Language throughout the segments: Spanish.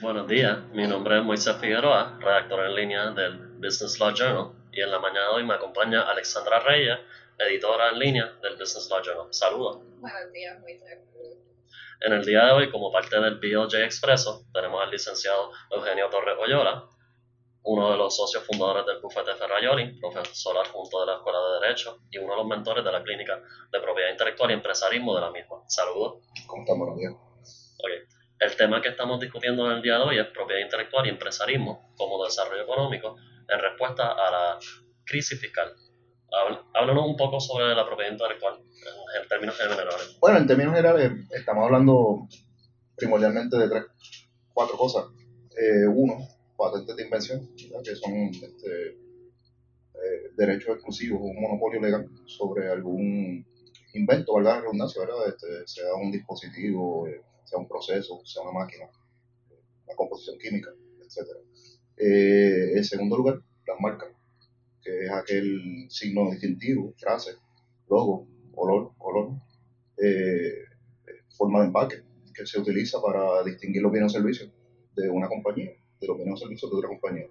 Buenos días, mi nombre es Moisés Figueroa, redactor en línea del Business Law Journal, y en la mañana de hoy me acompaña Alexandra Reyes, editora en línea del Business Law Journal. Saludos. Buenos días, Moisés. En el día de hoy, como parte del BLJ Expreso, tenemos al licenciado Eugenio Torres Oyola, uno de los socios fundadores del bufete Ferrayoli, profesor adjunto de la Escuela de Derecho y uno de los mentores de la Clínica de Propiedad Intelectual y Empresarismo de la misma. Saludos. ¿Cómo estamos, buenos días? Ok. El tema que estamos discutiendo en el día de hoy es propiedad intelectual y empresarismo como desarrollo económico en respuesta a la crisis fiscal. Háblanos un poco sobre la propiedad intelectual en, términos generales. Bueno, en términos generales estamos hablando primordialmente de tres, cuatro cosas. Eh, uno, patentes de invención, que son este, eh, derechos exclusivos, un monopolio legal sobre algún invento, valga la redundancia, ¿verdad? Este, sea un dispositivo, eh, sea un proceso, sea una máquina, una composición química, etc. Eh, en segundo lugar, las marcas, que es aquel signo distintivo, frase, logo, olor, color, eh, forma de empaque, que se utiliza para distinguir los bienes o servicios de una compañía, de los bienes o servicios de otra compañía.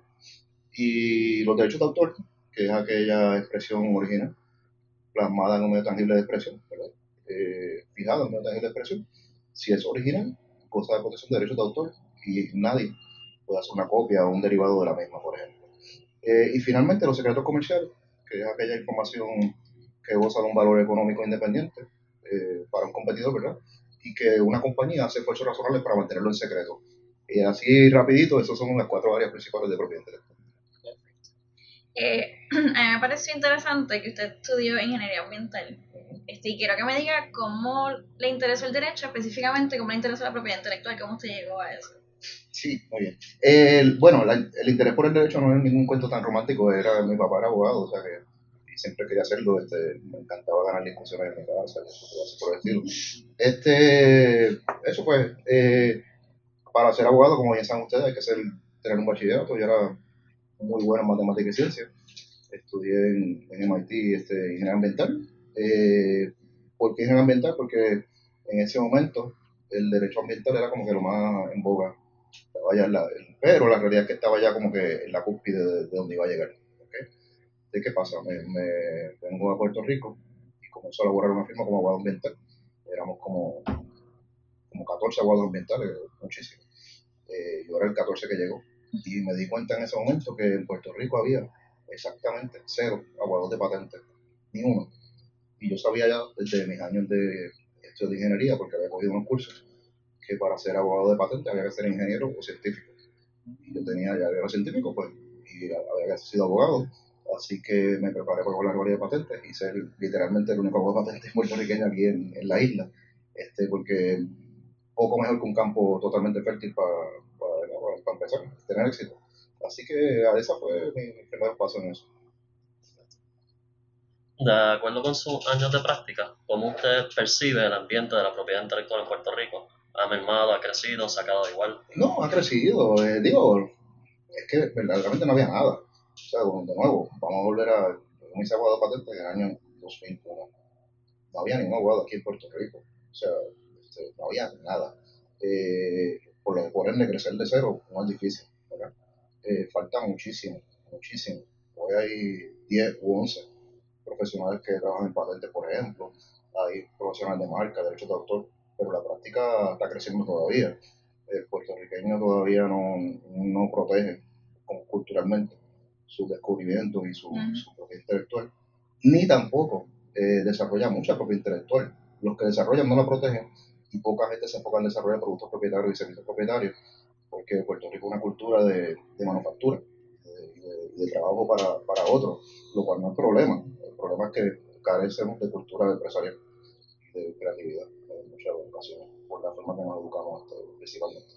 Y los derechos de autor, que es aquella expresión original, plasmada en un medio tangible de expresión, ¿verdad? Eh, fijada en un medio tangible de expresión, si es original, goza de protección de derechos de autor y nadie puede hacer una copia o un derivado de la misma, por ejemplo. Eh, y finalmente, los secretos comerciales, que es aquella información que goza de un valor económico independiente eh, para un competidor, ¿verdad? Y que una compañía hace esfuerzos razonables para mantenerlo en secreto. Y así rapidito, esas son las cuatro áreas principales de propiedad intelectual. Eh, a mí me pareció interesante que usted estudió ingeniería ambiental. Este, y quiero que me diga cómo le interesó el derecho, específicamente cómo le interesó la propiedad intelectual, cómo usted llegó a eso. Sí, muy bien. El, bueno, el interés por el derecho no es ningún cuento tan romántico, era mi papá era abogado, o sea que siempre quería hacerlo, este, me encantaba ganar discusiones en mi casa, por el estilo. Este, eso pues, eh, para ser abogado, como ya saben ustedes, hay que ser, tener un bachillerato, yo era muy bueno en matemáticas y ciencias, estudié en, en MIT este, ingeniería ambiental, eh, ¿Por qué ambiental? Porque en ese momento el derecho ambiental era como que lo más en boga. pero la realidad es que estaba ya como que en la cúspide de, donde iba a llegar. ¿De qué pasa? Me, vengo a Puerto Rico y comenzó a elaborar una firma como abogado ambiental. Éramos como, como 14 abogados ambientales, muchísimo. Eh, yo era el 14 que llegó. Y me di cuenta en ese momento que en Puerto Rico había exactamente cero abogados de patentes, ni uno y yo sabía ya desde mis años de estudio de ingeniería, porque había cogido unos cursos, que para ser abogado de patente había que ser ingeniero o científico. Y yo tenía, ya era científico, pues, y había sido abogado. Así que me preparé para la de patentes y ser literalmente el único abogado de patentes puertorriqueño aquí en, en, la isla. Este, porque poco mejor que un campo totalmente fértil para, para, para empezar, tener éxito. Así que esa fue mi primer paso en eso de acuerdo con sus años de práctica, ¿cómo usted percibe el ambiente de la propiedad intelectual en Puerto Rico? ¿Ha mermado, ha crecido, se ha quedado igual? No, ha crecido. Eh, digo, es que verdaderamente no había nada. O sea, de nuevo, vamos a volver a. Yo me hice abogado patente en el año 2001. No había ningún abogado aquí en Puerto Rico. O sea, este, no había nada. Eh, por, lo, por ende, crecer de cero no es difícil. ¿verdad? Eh, falta muchísimo, muchísimo. Hoy hay 10 u 11 profesionales que trabajan en patentes, por ejemplo, hay profesionales de marca, derechos de autor, pero la práctica está creciendo todavía. El puertorriqueño todavía no, no protege culturalmente sus descubrimientos y su, propiedad intelectual, ni tampoco eh, desarrolla mucha propiedad intelectual. Los que desarrollan no la protegen y poca gente se enfoca en desarrollar productos propietarios y servicios propietarios, porque Puerto Rico es una cultura de, manufactura y de, trabajo para, para otros, lo cual no es problema problema es que carecemos de cultura empresarial y de creatividad en muchas ocasiones, por la forma que nos educamos este, principalmente.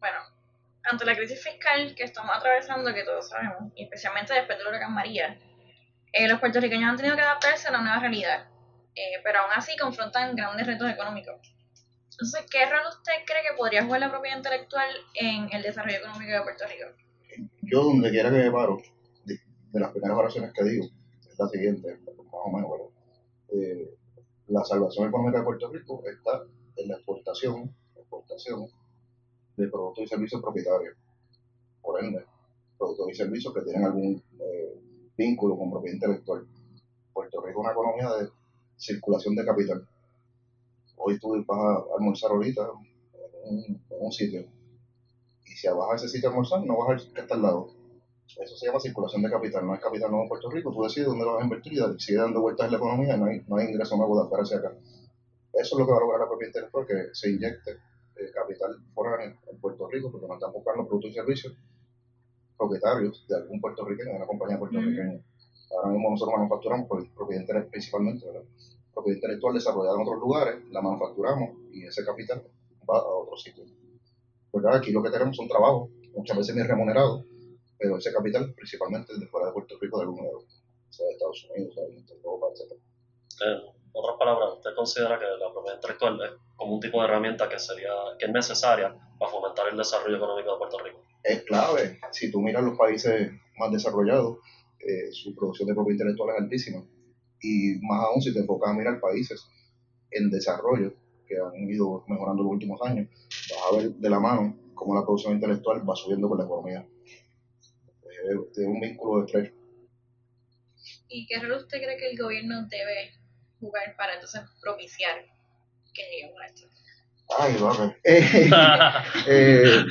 Bueno, ante la crisis fiscal que estamos atravesando, que todos sabemos, y especialmente después del huracán María, eh, los puertorriqueños han tenido que adaptarse a la nueva realidad, eh, pero aún así confrontan grandes retos económicos. Entonces, ¿qué rol usted cree que podría jugar la propiedad intelectual en el desarrollo económico de Puerto Rico? Yo, donde quiera que me paro, de las primeras oraciones que digo es la siguiente, más o menos, eh, la salvación económica de Puerto Rico está en la exportación, exportación de productos y servicios propietarios. Por ende, productos y servicios que tienen algún eh, vínculo con propiedad intelectual. Puerto Rico es una economía de circulación de capital. Hoy tú vas a almorzar ahorita en un, sitio y si vas a ese sitio a almorzar no vas a ver que está al lado. Eso se llama circulación de capital, no es capital nuevo en Puerto Rico. Tú decides dónde lo vas a invertir y sigue dando vueltas en la economía no hay, no hay ingreso nuevo de hacia acá. Eso es lo que va a lograr la propiedad intelectual, que se inyecte eh, capital foráneo en Puerto Rico, porque nos están buscando productos y servicios propietarios de algún puertorriqueño, de una compañía puertorriqueña. Ahora mismo nosotros manufacturamos propiedad intelectual principalmente, ¿verdad? propiedad intelectual desarrollada en otros lugares, la manufacturamos y ese capital va a otros sitios. ¿Verdad? Aquí lo que tenemos son trabajos, muchas veces bien remunerados, pero ese capital principalmente de fuera de Puerto Rico, de algún lado, sea de Estados Unidos, sea de Europa, etc. En otras palabras, ¿usted considera que la propiedad intelectual es como un tipo de herramienta que sería que es necesaria para fomentar el desarrollo económico de Puerto Rico? Es clave. Si tú miras los países más desarrollados, eh, su producción de propiedad intelectual es altísima. Y más aún si te enfocas a mirar países en desarrollo que han ido mejorando los últimos años, vas a ver de la mano cómo la producción intelectual va subiendo con la economía. Es, un vínculo estrecho. ¿Y qué rol usted cree que el gobierno debe jugar para entonces propiciar que lleguemos a esto? Ay, va eh,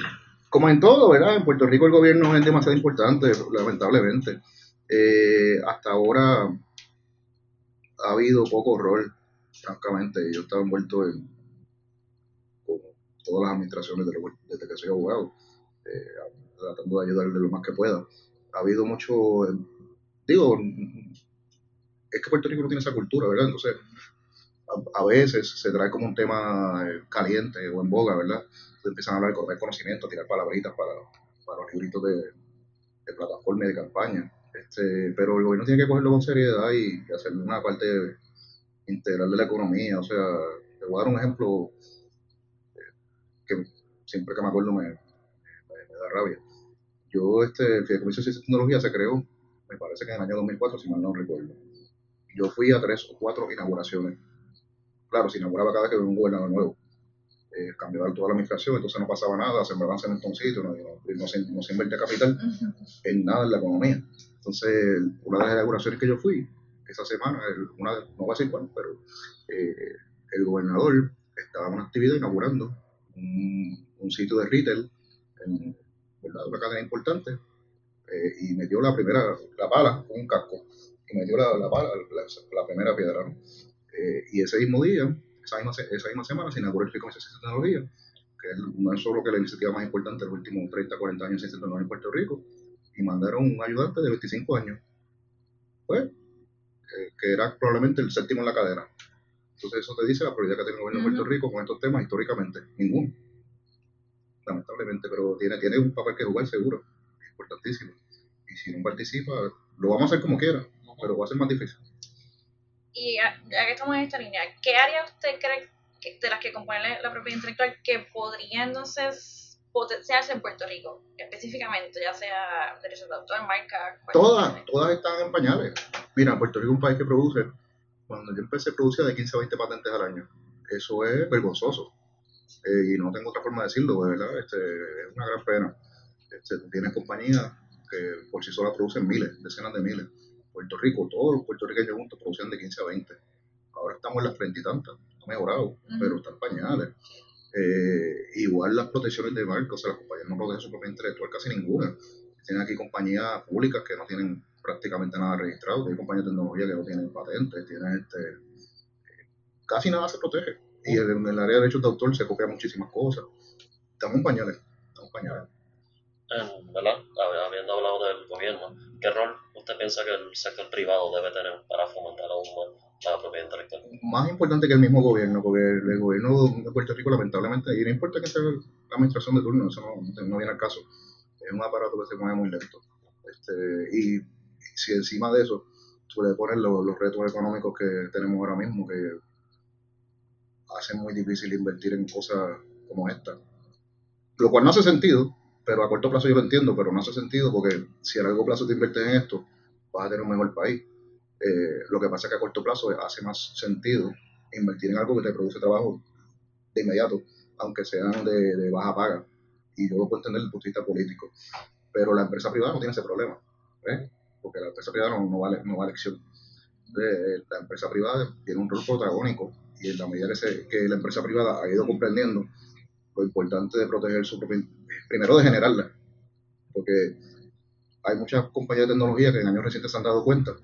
como en todo, ¿verdad? En Puerto Rico el gobierno es demasiado importante, lamentablemente. Eh, hasta ahora ha habido poco rol, francamente. Yo estaba envuelto en todas las administraciones desde que soy abogado, eh, tratando de ayudarle lo más que pueda. Ha habido mucho, digo, es que Puerto Rico no tiene esa cultura, ¿verdad? Entonces, a, veces se trae como un tema eh, caliente o en boga, ¿verdad? empiezan a hablar de conocimiento, a tirar palabritas para, para los libritos de, de plataforma y de campaña. Este, pero el gobierno tiene que cogerlo con seriedad y, hacer una parte integral de la economía. O sea, te voy a dar un ejemplo eh, que siempre que me acuerdo me, da rabia. Yo, este, el Fideicomiso de Ciencia y Tecnología se creó, me parece que en el año 2004, si mal no recuerdo. Yo fui a tres o cuatro inauguraciones. Claro, se inauguraba cada vez que había un gobernador nuevo eh, cambiaba toda la administración, entonces no pasaba nada, sembraban cementoncitos, no, no, no, se, no se invertía capital en nada en la economía. Entonces, una de las inauguraciones que yo fui, esa semana, una, no voy a decir cuál, pero eh, el gobernador estaba en una actividad inaugurando un, un sitio de retail en ¿verdad? una cadena importante eh, y metió la primera, la pala con un casco y metió la, la pala, la, primera piedra. Eh, y ese mismo día esa misma, esa misma semana se inauguró el FICOM de Ciencia y Tecnología, que no es solo que la iniciativa más importante de los últimos 30, 40 años en ciencia y tecnología en Puerto Rico, y mandaron un ayudante de 25 años, pues, que era probablemente el séptimo en la cadena. Entonces eso te dice la prioridad que tiene el gobierno de Puerto Rico con estos temas históricamente, ninguno, lamentablemente, pero tiene, tiene un papel que jugar seguro, importantísimo. Y si no participa, lo vamos a hacer como quiera, pero va a ser más difícil. Y ya, que estamos en esta línea, ¿qué área usted cree que, de las que componen la propiedad intelectual que podría entonces potenciarse en Puerto Rico, específicamente, ya sea derechos de autor, marca? Todas, todas están en pañales. Mira, Puerto Rico es un país que produce, cuando yo empecé, producía de 15 a 20 patentes al año. Eso es vergonzoso. Eh, y no tengo otra forma de decirlo, ¿verdad? Este, es una gran pena. Este, tienes compañías que por sí solas producen miles, decenas de miles Puerto Rico, todos los puertorriqueños juntos producían de 15 a 20. Ahora estamos en las 30 y tantas, ha mejorado, pero están pañales. Eh, igual las protecciones de marca, o sea, las compañías no protegen su propia intelectual casi ninguna. Tienen aquí compañías públicas que no tienen prácticamente nada registrado, hay compañías de tecnología que no tienen patentes, tienen este, eh, casi nada se protege. Y en el área de derechos de autor se copian muchísimas cosas. Estamos en pañales, estamos en pañales. ¿verdad? Habiendo hablado del gobierno, ¿qué rol usted piensa que el sector privado debe tener para fomentar aún más la propiedad intelectual? Más importante que el mismo gobierno, porque el, gobierno de Puerto Rico, lamentablemente, y no importa que sea la administración de turno, eso no, viene al caso, es un aparato que se mueve muy lento. Este, y si encima de eso tú le pones los, los retos económicos que tenemos ahora mismo, que hacen muy difícil invertir en cosas como esta, lo cual no hace sentido, pero a corto plazo yo lo entiendo, pero no hace sentido porque si a largo plazo te inviertes en esto, vas a tener un mejor país. Eh, lo que pasa es que a corto plazo hace más sentido invertir en algo que te produce trabajo de inmediato, aunque sean de, baja paga. y yo lo puedo entender desde el punto de vista político. Pero la empresa privada no tiene ese problema, ¿eh? porque la empresa privada no, no vale, no vale elección. Eh, la empresa privada tiene un rol protagónico y en la medida que, la empresa privada ha ido comprendiendo lo importante de proteger su propia, primero de generarla, porque hay muchas compañías de tecnología que en años recientes se han dado cuenta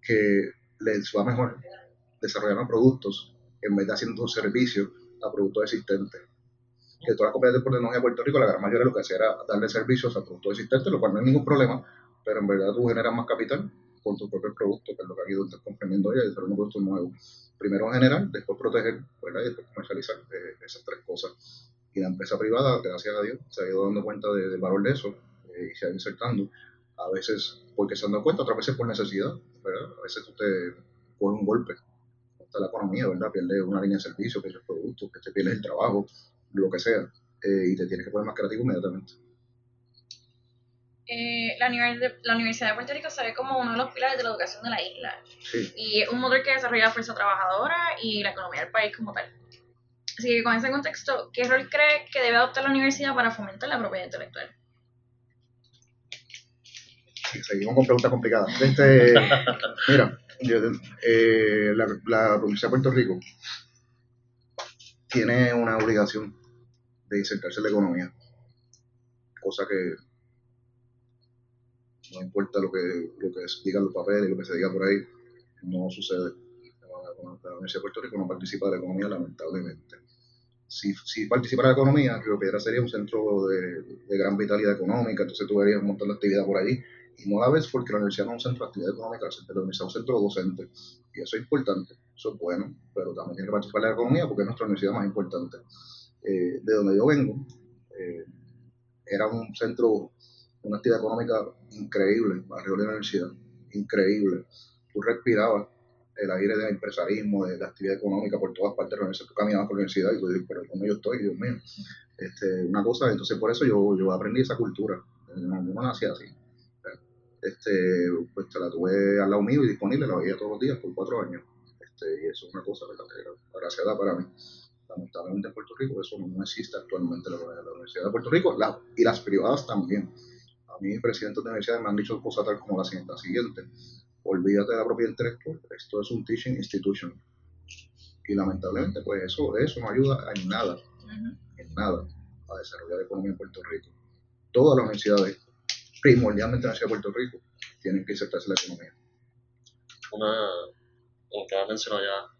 que les va mejor desarrollar productos en vez de haciendo servicios a productos existentes. Que todas las compañías de tecnología de Puerto Rico, la gran mayoría lo que hacía era darle servicios a productos existentes, lo cual no hay ningún problema, pero en verdad tú generas más capital con tu propio producto, que es lo que ha ido comprendiendo ella, y desarrollar un producto nuevo. Primero generar, después proteger, y después comercializar eh, esas tres cosas. Y la empresa privada, gracias a Dios, se ha ido dando cuenta de, del valor de eso eh, y se ha ido insertando. A veces porque se han dado cuenta, otras veces por necesidad. A veces tú te pones un golpe contra la economía, ¿verdad? Pierdes una línea de servicio, pierdes productos, que te pierdes el trabajo, lo que sea, eh, y te tienes que poner más creativo inmediatamente. Eh, la, univers- la Universidad de Puerto Rico se ve como uno de los pilares de la educación de la isla Sí. y es un motor que desarrolla la fuerza trabajadora y la economía del país como tal. Así que con ese contexto, ¿qué rol cree que debe adoptar la universidad para fomentar la propiedad intelectual? Sí, seguimos con preguntas complicadas. Este, mira, eh, la, la Universidad de Puerto Rico tiene una obligación de insertarse en la economía, cosa que no importa lo que, lo que digan los papeles, lo que se diga por ahí, no sucede. La, Universidad de Puerto Rico no participa de la economía, lamentablemente. Si, si participa de la economía, Río Piedra sería un centro de, de gran vitalidad económica, entonces tú verías un montón de actividad por allí y no la ves porque la universidad no es un centro de actividad económica, la universidad es un centro docente. Y eso es importante, eso es bueno, pero también tiene que participar de la economía porque es nuestra universidad más importante. Eh, de donde yo vengo, eh, era un centro, una actividad económica increíble, alrededor de la universidad, increíble. Tú respirabas el aire de empresarismo, de, de actividad económica por todas partes de la universidad. Tú caminabas por la universidad y tú dices, pero ¿cómo yo estoy? Dios mío. Este, una cosa, entonces por eso yo, yo aprendí esa cultura. No, nací así este, pues te la tuve al lado mío y disponible, la veía todos los días por cuatro años. Este, y eso es una cosa ¿verdad? agraciada para mí. Lamentablemente en Puerto Rico eso no existe actualmente en la, la Universidad de Puerto Rico la, y las privadas también. Mí, presidentes de universidades me han dicho cosas tal como la siguiente, la siguiente. Olvídate de la propiedad intelectual, esto es un teaching institution. Y lamentablemente, pues eso, eso no ayuda en nada, en nada, a desarrollar la economía en Puerto Rico. Todas las universidades primordialmente en la Ciudad de Puerto Rico, tienen que insertarse en la economía. Una, lo que mencionado ya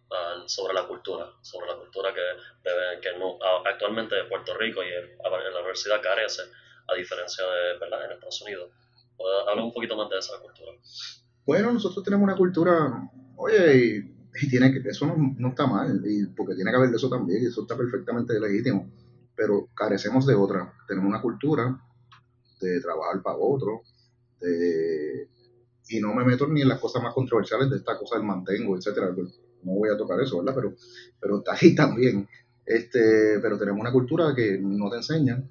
sobre la cultura, sobre la cultura que, que no, actualmente Puerto Rico y a- la universidad carece, a diferencia de ¿verdad? en Estados Unidos. ¿Puedes hablar un poquito más de esa cultura? Bueno, nosotros tenemos una cultura, oye, y, y tiene que, eso no, no está mal, y porque tiene que haber de eso también, y eso está perfectamente legítimo, pero carecemos de otra. Tenemos una cultura de trabajar para otro, de, y no me meto ni en las cosas más controversiales de esta cosa del mantengo, etcétera, no voy a tocar eso, ¿verdad? Pero, pero está ahí también. Este, pero tenemos una cultura que no te enseña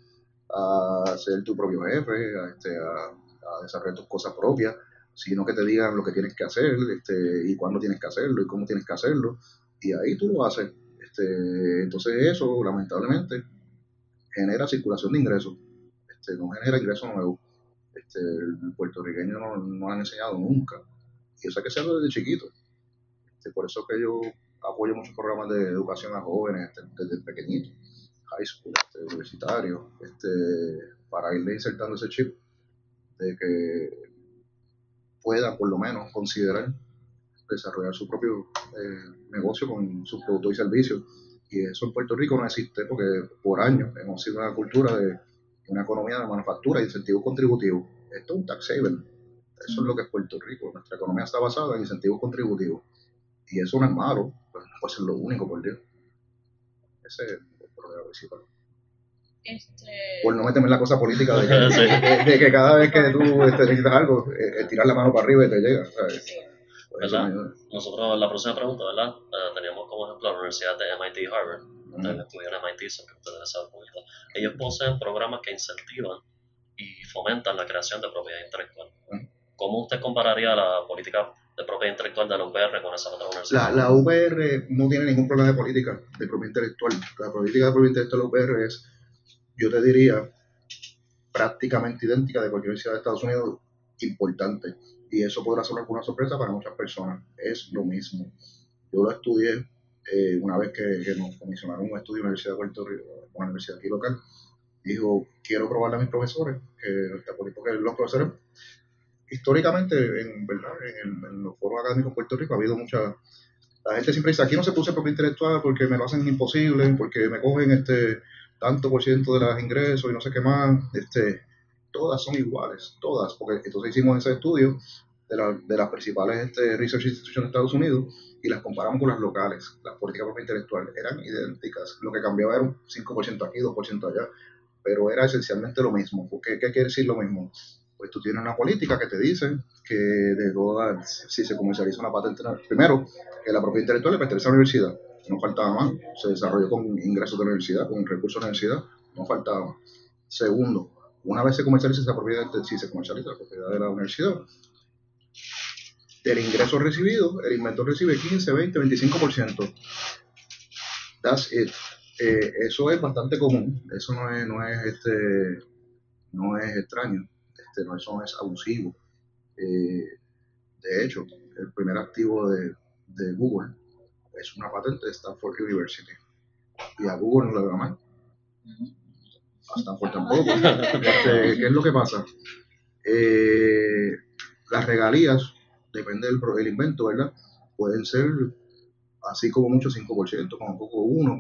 a ser tu propio jefe, a, este, a, desarrollar tus cosas propias, sino que te digan lo que tienes que hacer, este, y cuándo tienes que hacerlo, y cómo tienes que hacerlo, y ahí tú lo haces. Este, entonces eso, lamentablemente, genera circulación de ingresos, este, no genera ingresos nuevos. Este, el puertorriqueño no, no han enseñado nunca, y eso hay que hacerlo desde chiquito. Este, por eso que yo apoyo muchos programas de educación a jóvenes este, desde pequeñito, high school, este, universitario, este, para irle insertando ese chip de que pueda por lo menos considerar desarrollar su propio eh, negocio con sus productos y servicios. Y eso en Puerto Rico no existe porque por años hemos sido una cultura de una economía de manufactura y incentivos contributivos. Esto es un tax haven. Eso es lo que es Puerto Rico. Nuestra economía está basada en incentivos contributivos. Y eso no es malo, no puede ser lo único, por Dios. Ese principal. Este, Por no meterme en la cosa política de que, Sí. de- de que cada vez que tú este, necesitas algo, eh, eh, tirar la mano para arriba y te llega. ¿sabes? sí. Nosotros, la próxima pregunta, ¿verdad? Teníamos como ejemplo la Universidad de MIT Harvard. Estudian en MIT, son que ustedes saben un poquito. Ellos poseen programas que incentivan y fomentan la creación de propiedad intelectual. ¿Cómo usted compararía la política de propiedad intelectual de la UPR con esa otra universidad? La, la UPR no tiene ningún problema de política de propiedad intelectual. La política de propiedad intelectual de la UPR es yo te diría, prácticamente idéntica de cualquier universidad de Estados Unidos importante. Y eso podrá ser alguna sorpresa para muchas personas. Es lo mismo. Yo lo estudié eh, una vez que, nos comisionaron un estudio en la Universidad de Puerto Rico, una universidad aquí local. Dijo, quiero probarle a mis profesores, que, porque los profesores, históricamente, en, ¿verdad? En, los foros académicos de Puerto Rico ha habido mucha... La gente siempre dice, aquí no se puse propio intelectual porque me lo hacen imposible, porque me cogen este tanto por ciento de los ingresos y no sé qué más. Este, todas son iguales, todas, porque entonces hicimos ese estudio de, de las principales este, research institutions de Estados Unidos y las comparamos con las locales, las políticas intelectuales, eran idénticas, lo que cambiaba era un 5% aquí, 2% allá, pero era esencialmente lo mismo. ¿Qué, ¿Qué quiere decir lo mismo? Pues tú tienes una política que te dice que de todas, si se comercializa una patente, primero, que la propiedad intelectual le pertenece a la universidad, no faltaba más, se desarrolló con ingresos de la universidad, con recursos de la universidad, no faltaba más. Segundo, una vez se comercializa esa propiedad, si se comercializa la propiedad de la universidad, del ingreso recibido, el inventor recibe 15, 20, 25%. That's it. Eh, eso es bastante común, eso no es, no es, este, no es extraño, este, no, eso no es abusivo. Eh, de hecho, el primer activo de, de, Google es una patente de Stanford University. Y a Google no le va mal. A Stanford tampoco. Este, ¿Qué es lo que pasa? Eh, las regalías depende del invento, ¿verdad? Pueden ser así como mucho 5%, como poco 1,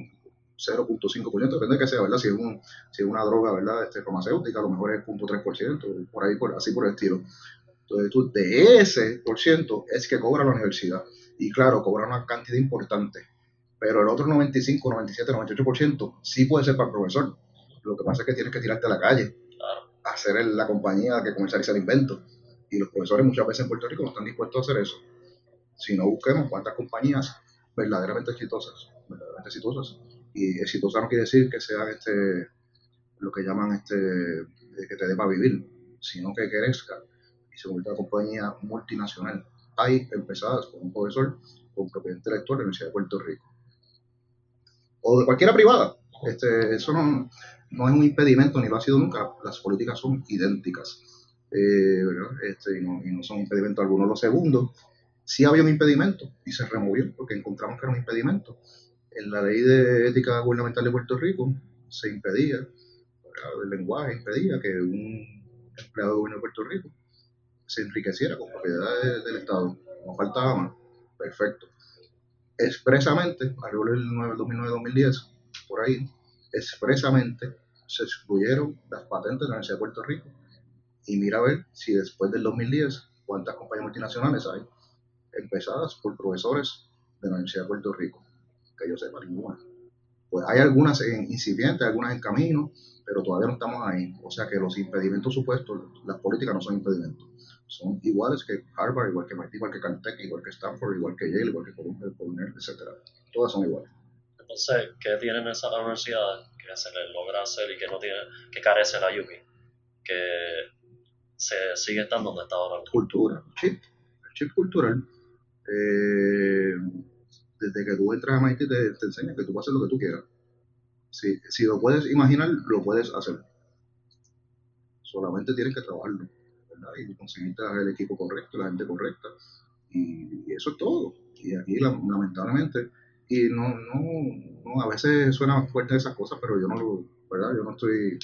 0.5%, depende de qué sea, ¿verdad? Si es, un, si es una droga, ¿verdad? Este, farmacéutica, a lo mejor es 0.3%, por ahí, por, así por el estilo. Entonces, tú, de ese por ciento es que cobra la universidad. Y claro, cobra una cantidad importante. Pero el otro 95, 97, 98% sí puede ser para el profesor. Lo que pasa es que tienes que tirarte a la calle a hacer la compañía que comercializa el invento. Y los profesores muchas veces en Puerto Rico no están dispuestos a hacer eso. Si no busquemos cuántas compañías verdaderamente exitosas, verdaderamente exitosas. Y exitosa no quiere decir que sean este, lo que llaman este, que te dé para vivir, sino que crezca y se vuelva una compañía multinacional. Hay empezadas con un profesor con propiedad intelectual de la Universidad de Puerto Rico. O de cualquiera privada. Este, eso no, no es un impedimento ni lo ha sido nunca. Las políticas son idénticas eh, este, y, no, y, no, son impedimentos algunos. Lo segundo, sí había un impedimento y se removió porque encontramos que era un impedimento. En la ley de ética gubernamental de Puerto Rico se impedía, el lenguaje impedía que un empleado de gobierno de Puerto Rico se enriqueciera con propiedades del Estado. No faltaba más. Perfecto. Expresamente, alrededor del 2009-2010, por ahí, expresamente se excluyeron las patentes de la Universidad de Puerto Rico y mira a ver si después del 2010 cuántas compañías multinacionales hay empezadas por profesores de la Universidad de Puerto Rico, que yo sepa ninguna. Pues hay algunas en incipientes, algunas en camino, pero todavía no estamos ahí. O sea que los impedimentos supuestos, las políticas no son impedimentos. Son iguales que Harvard, igual que MIT, igual que Caltech, igual que Stanford, igual que Yale, igual que Columbia, Cornell, etc. Todas son iguales. Entonces, ¿qué tienen esas universidades que se les logra hacer y que no tiene, que carece la UPI? Que se sigue estando donde está ahora. Cultura, chip, chip cultural. Eh, desde que tú entras a MIT te, te enseña que tú puedes hacer lo que tú quieras. Si, si lo puedes imaginar, lo puedes hacer. Solamente tienes que trabajarlo, ¿verdad? Y conseguir el equipo correcto, la gente correcta. Y, eso es todo. Y aquí, lamentablemente, y no, no, no, a veces suena fuerte esas cosas, pero yo no lo, ¿verdad? Yo no estoy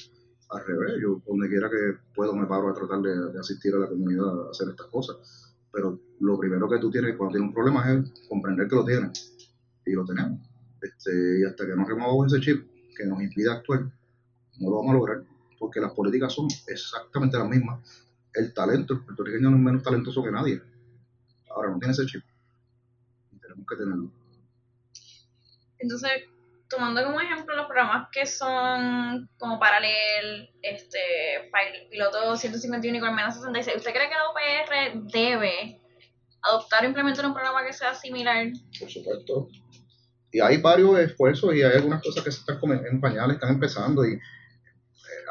al revés, yo donde quiera que puedo me paro a tratar de, asistir a la comunidad a hacer estas cosas. Pero lo primero que tú tienes cuando tienes un problema es comprender que lo tienes. Y lo tenemos. Este, y hasta que no removamos ese chip que nos impide actuar, no lo vamos a lograr. Porque las políticas son exactamente las mismas. El talento, el puertorriqueño no es menos talentoso que nadie. Ahora no tiene ese chip. Y tenemos que tenerlo. Entonces, tomando como ejemplo los programas que son como Paralel, este, Piloto 151 y Colmena 66, ¿usted cree que la UPR debe adoptar o implementar un programa que sea similar? Por supuesto. Y hay varios esfuerzos y hay algunas cosas que se están en pañales, están empezando y eh,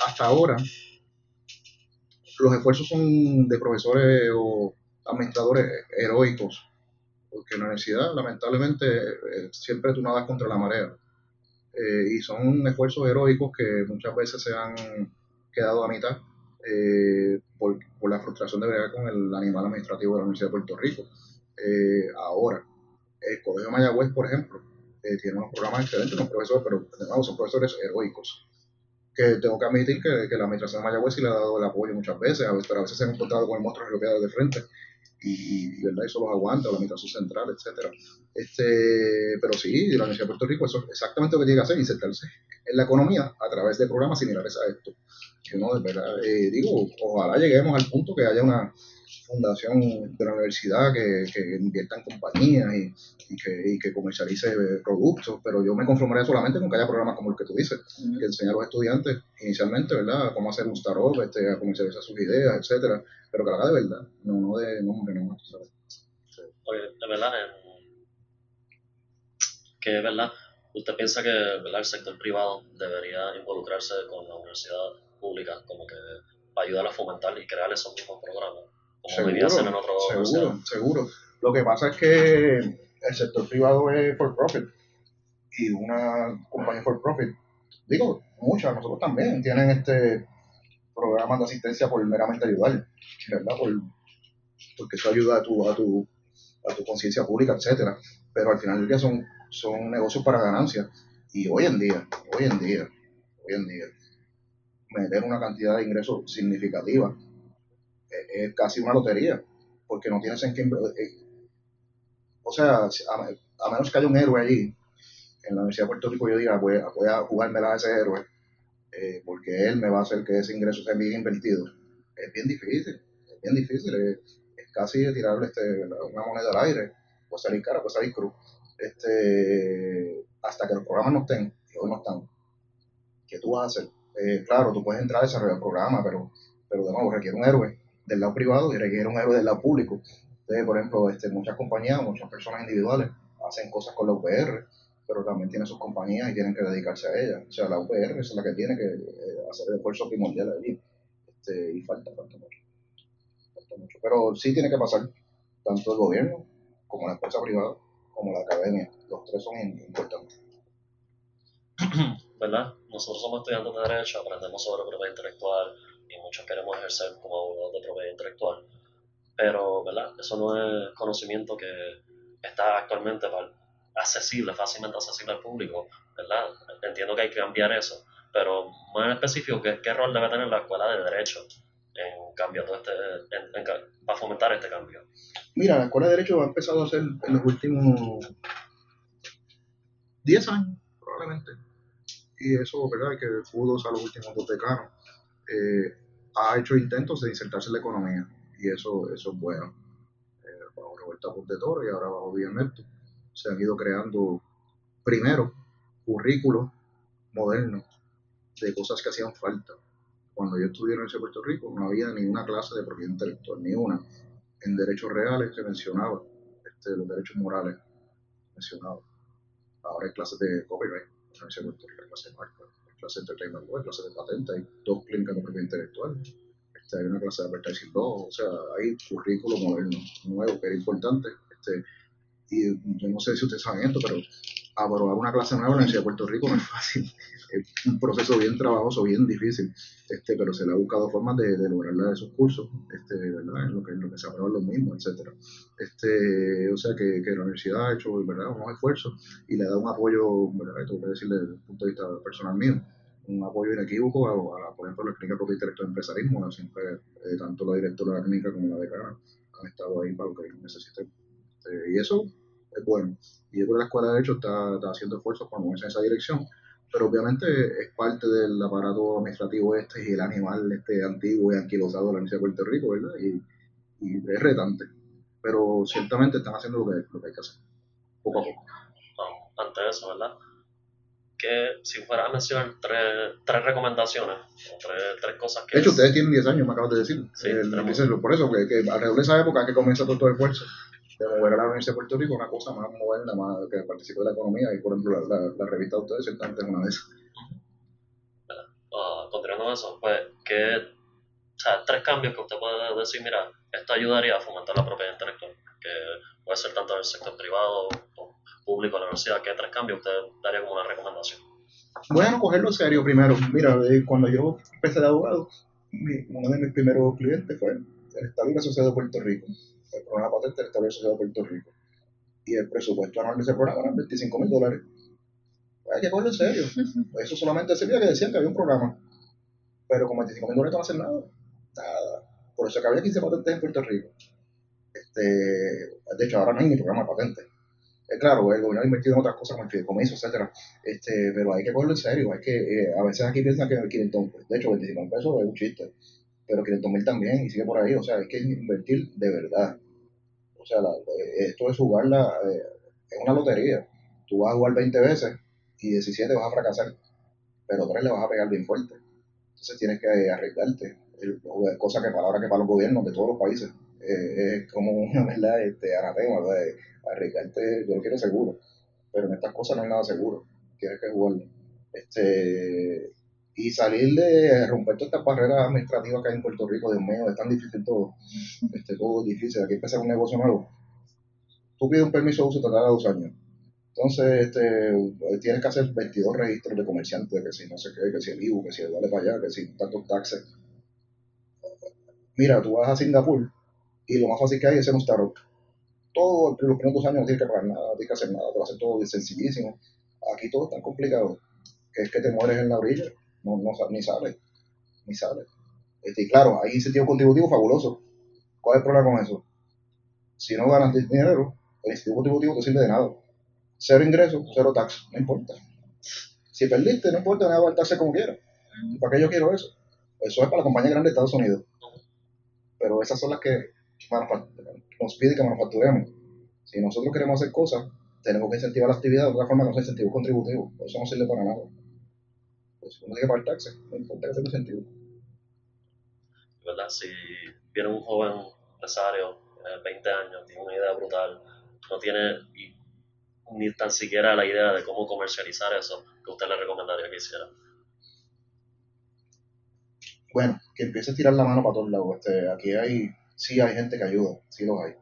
hasta ahora los esfuerzos son de profesores o administradores heroicos, porque en la universidad lamentablemente eh, siempre tú nadas contra la marea eh, y son esfuerzos heroicos que muchas veces se han quedado a mitad por, la frustración de ver con el animal administrativo de la Universidad de Puerto Rico. Eh, ahora, el Colegio Mayagüez, por ejemplo, tiene unos programas excelentes, unos profesores, pero de nuevo son profesores heroicos. Que tengo que admitir que, la administración de Mayagüez sí le ha dado el apoyo muchas veces, a veces, a veces se han encontrado con el monstruo europeo de frente y, ¿verdad? eso los aguanta, la administración central, etcétera. Este, pero sí, la Universidad de Puerto Rico eso es exactamente lo que tiene que hacer, insertarse en la economía a través de programas similares a esto. Que uno, de verdad, eh, digo, ojalá lleguemos al punto que haya una fundación de la universidad que, que invierta en compañías y, y, que, y, que, comercialice productos, pero yo me conformaría solamente con que haya programas como el que tú dices, que enseña a los estudiantes inicialmente, ¿verdad?, cómo hacer un startup, este, a comercializar sus ideas, etcétera, pero que lo haga de verdad, no, no de nombre, no, ¿sabes? Oye, de verdad, que de verdad, ¿usted piensa que ¿verdad? el sector privado debería involucrarse con la universidad pública como que para ayudar a fomentar y crear esos mismos programas? Como seguro, hacer en otro seguro, seguro. Lo que pasa es que el sector privado es for profit y una compañía for profit, digo, muchas, nosotros también tienen este programas de asistencia por meramente ayudar, ¿verdad? Por, porque eso ayuda a tu, a tu, a tu conciencia pública, etcétera. Pero al final del día son, son negocios para ganancias. Y hoy en día, hoy en día, hoy en día, meter una cantidad de ingresos significativa es, casi una lotería, porque no tienes en qué... Eh, o sea, a, menos que haya un héroe allí, en la Universidad de Puerto Rico yo diga, voy, voy a jugármela a ese héroe, eh, porque él me va a hacer que ese ingreso sea bien invertido. Es bien difícil, es bien difícil, es, casi tirarle este, una moneda al aire, puede salir cara, puede salir cruz, este, hasta que los programas no estén, y hoy no están. ¿Qué tú vas a hacer? Eh, claro, tú puedes entrar a desarrollar el programa, pero, pero de nuevo requiere un héroe del lado privado y requiere un héroe del lado público. Entonces, por ejemplo, este, muchas compañías, muchas personas individuales hacen cosas con la UPR, pero también tienen sus compañías y tienen que dedicarse a ellas. O sea, la UPR es la que tiene que eh, hacer el esfuerzo primordial allí. Este, y falta, falta mucho. falta mucho. Pero sí tiene que pasar, tanto el gobierno como la empresa privada, como la academia. Los tres son importantes. ¿Verdad? Nosotros somos estudiantes de Derecho, aprendemos sobre propiedad intelectual y muchos queremos ejercer como abogados de propiedad intelectual. Pero, ¿verdad? Eso no es conocimiento que está actualmente accesible, fácilmente accesible al público, ¿verdad? Entiendo que hay que cambiar eso, pero más en específico, ¿qué, qué rol debe tener la escuela de Derecho en cambio todo este, en, para fomentar este cambio? Mira, la escuela de Derecho ha empezado a hacer en los últimos 10 años, probablemente. Y eso, ¿verdad? Que pudo a los últimos dos decanos. Eh, ha hecho intentos de insertarse en la economía y eso, eso es bueno. Eh, bajo Roberto Ponte Toro y ahora bajo Villanueva se han ido creando, primero, currículos modernos de cosas que hacían falta. Cuando yo estudié en de Puerto Rico no había ni una clase de propiedad intelectual, ni una. En derechos reales se mencionaba, este, los derechos morales mencionaba. Ahora hay clases de copyright, en la de Puerto Rico, clases de marca, hay clases de entertainment law, hay clases de patente, hay dos clínicas de propiedad intelectual, este, hay una clase de advertising law, o sea, hay currículo moderno, nuevo, que era importante. Este, y yo no sé si ustedes saben esto, pero aprobar una clase nueva en la Universidad de Puerto Rico no es fácil. Es un proceso bien trabajoso, bien difícil, este, pero se le ha buscado formas de, de lograr esos cursos, este, ¿verdad? En lo que, en lo que se aprueban los mismos, etcétera. Este, o sea que, que, la universidad ha hecho ¿verdad? unos esfuerzos y le dado un apoyo, ¿verdad? tengo que decirle desde el punto de vista personal mío, un apoyo inequívoco a, a por ejemplo, la clínica propia intelectual de empresarismo, siempre eh, tanto la directora de la clínica como la decana han estado ahí para lo que necesiten. Este, y eso es bueno. Y yo creo que la Escuela de Derecho está, está haciendo esfuerzos para moverse en esa dirección, pero obviamente es parte del aparato administrativo este y el animal este antiguo y anquilosado de la Universidad de Puerto Rico, ¿verdad? Y, y es retante. Pero ciertamente están haciendo lo que, lo que hay que hacer, poco a poco. No, ante eso, ¿verdad? Que si fuera a mencionar tres, tres recomendaciones, tres, tres cosas que... De hecho, ustedes tienen 10 años, me acabas de decir. Sí, eh, por eso, que, que alrededor de esa época que comienza todo el esfuerzo de mover a la Universidad de Puerto Rico una cosa más moderna, más que participe de la economía y por ejemplo la, la, revista de ustedes ciertamente es una de esas. Uh, continuando eso, pues que, o sea, tres cambios que usted puede decir, mira, esto ayudaría a fomentar la propiedad intelectual, que puede ser tanto en el sector privado o público, la universidad, ¿qué tres cambios usted daría como una recomendación? Bueno, cogerlo en serio primero. Mira, eh, cuando yo empecé de abogado, uno de mis primeros clientes fue el Estado y la Sociedad de Puerto Rico, el programa patente del Estado Sociedad de Puerto Rico. Y el presupuesto anual de ese programa eran 25 mil dólares. Hay que cogerlo en serio. Eso solamente servía que decían que había un programa. Pero con 25 mil dólares no hacen nada. Nada. Por eso que había 15 patentes en Puerto Rico. Este, de hecho, ahora no hay ni programa de patentes. Eh, claro, el gobierno ha invertido en otras cosas como el fideicomiso, etcétera. Este, pero hay que cogerlo en serio. Hay que, eh, a veces aquí piensan que 500, de hecho, 25 mil pesos es un chiste. Pero 500 mil también, y sigue por ahí. O sea, hay que invertir de verdad. O sea, la- eh, esto es jugarla, eh, es una lotería. Tú vas a jugar 20 veces y 17 vas a fracasar, pero 3 le vas a pegar bien fuerte. Entonces tienes que arriesgarte. El- cosa que palabra que para los gobiernos de todos los países eh, es como una verdad este, anatema, ¿verdad? arriesgarte, yo lo quiero seguro, pero en estas cosas no hay nada seguro, tienes que jugarlo. Este, y salir de romper todas estas barreras administrativas que hay en Puerto Rico, Dios mío, es tan difícil todo, este, todo difícil, aquí empezar un negocio nuevo. Tú pides un permiso de uso, te tarda dos años. Entonces, este, tienes que hacer 22 registros de comerciantes, que si no sé qué, que si el IBU, que si el vale para allá, que si tantos taxes. Mira, tú vas a Singapur y lo más fácil que hay es hacer un startup. Todo, los primeros dos años no tienes que pagar nada, no tienes que hacer nada, te va a hacer todo sencillísimo. Aquí todo es tan complicado que es que te mueres en la orilla, no, no ni sales, ni sales. Este, y claro, hay incentivos contributivos fabulosos. ¿Cuál es el problema con eso? Si no ganas dinero, el incentivo contributivo te sirve de nada. Cero ingresos, cero tax, no importa. Si perdiste, no importa, nada va taxes como quieras. ¿Y ¿Para qué yo quiero eso? Eso es para la compañía grande de Estados Unidos. Pero esas son las que nos piden que manufacturemos. Si nosotros queremos hacer cosas, tenemos que incentivar la actividad de otra forma con incentivos contributivos. Eso no sirve para nada. Pues uno tiene que pagar taxes, no importa que tenga incentivo. ¿verdad? Si viene un joven empresario, eh, 20 años, tiene una idea brutal, no tiene ni tan siquiera la idea de cómo comercializar eso, que usted le recomendaría que hiciera. Bueno, que empiece a tirar la mano para todos lados. Este, aquí hay, sí hay gente que ayuda, sí los hay.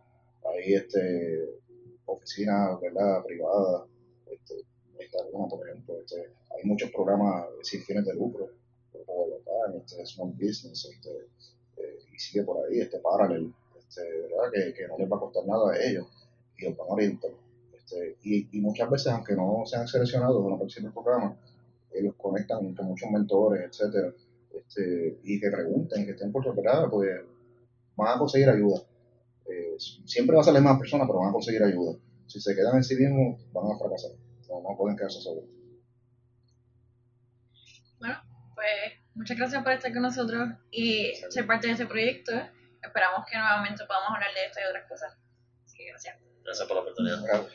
Hay este, oficinas, ¿verdad? Privadas, por ejemplo, este, hay muchos programas sin fines de lucro, como Bogotá, este, Small Business, este, eh, y sigue por ahí, este Parallel, este, ¿verdad? Que, que no les va a costar nada a ellos y los van a orientar. Este, y, y muchas veces, aunque no sean seleccionados una persona del programa, ellos conectan con muchos mentores, etcétera, este, y que pregunten, que estén por preparar, pues van a conseguir ayuda. Eh, siempre va a salir más personas, pero van a conseguir ayuda. Si se quedan en sí mismos, van a fracasar. No, no pueden quedarse solos. Bueno, pues muchas gracias por estar con nosotros y ser parte de este proyecto. Esperamos que nuevamente podamos hablar de esto y otras cosas. Así que gracias. Gracias por la oportunidad. Claro.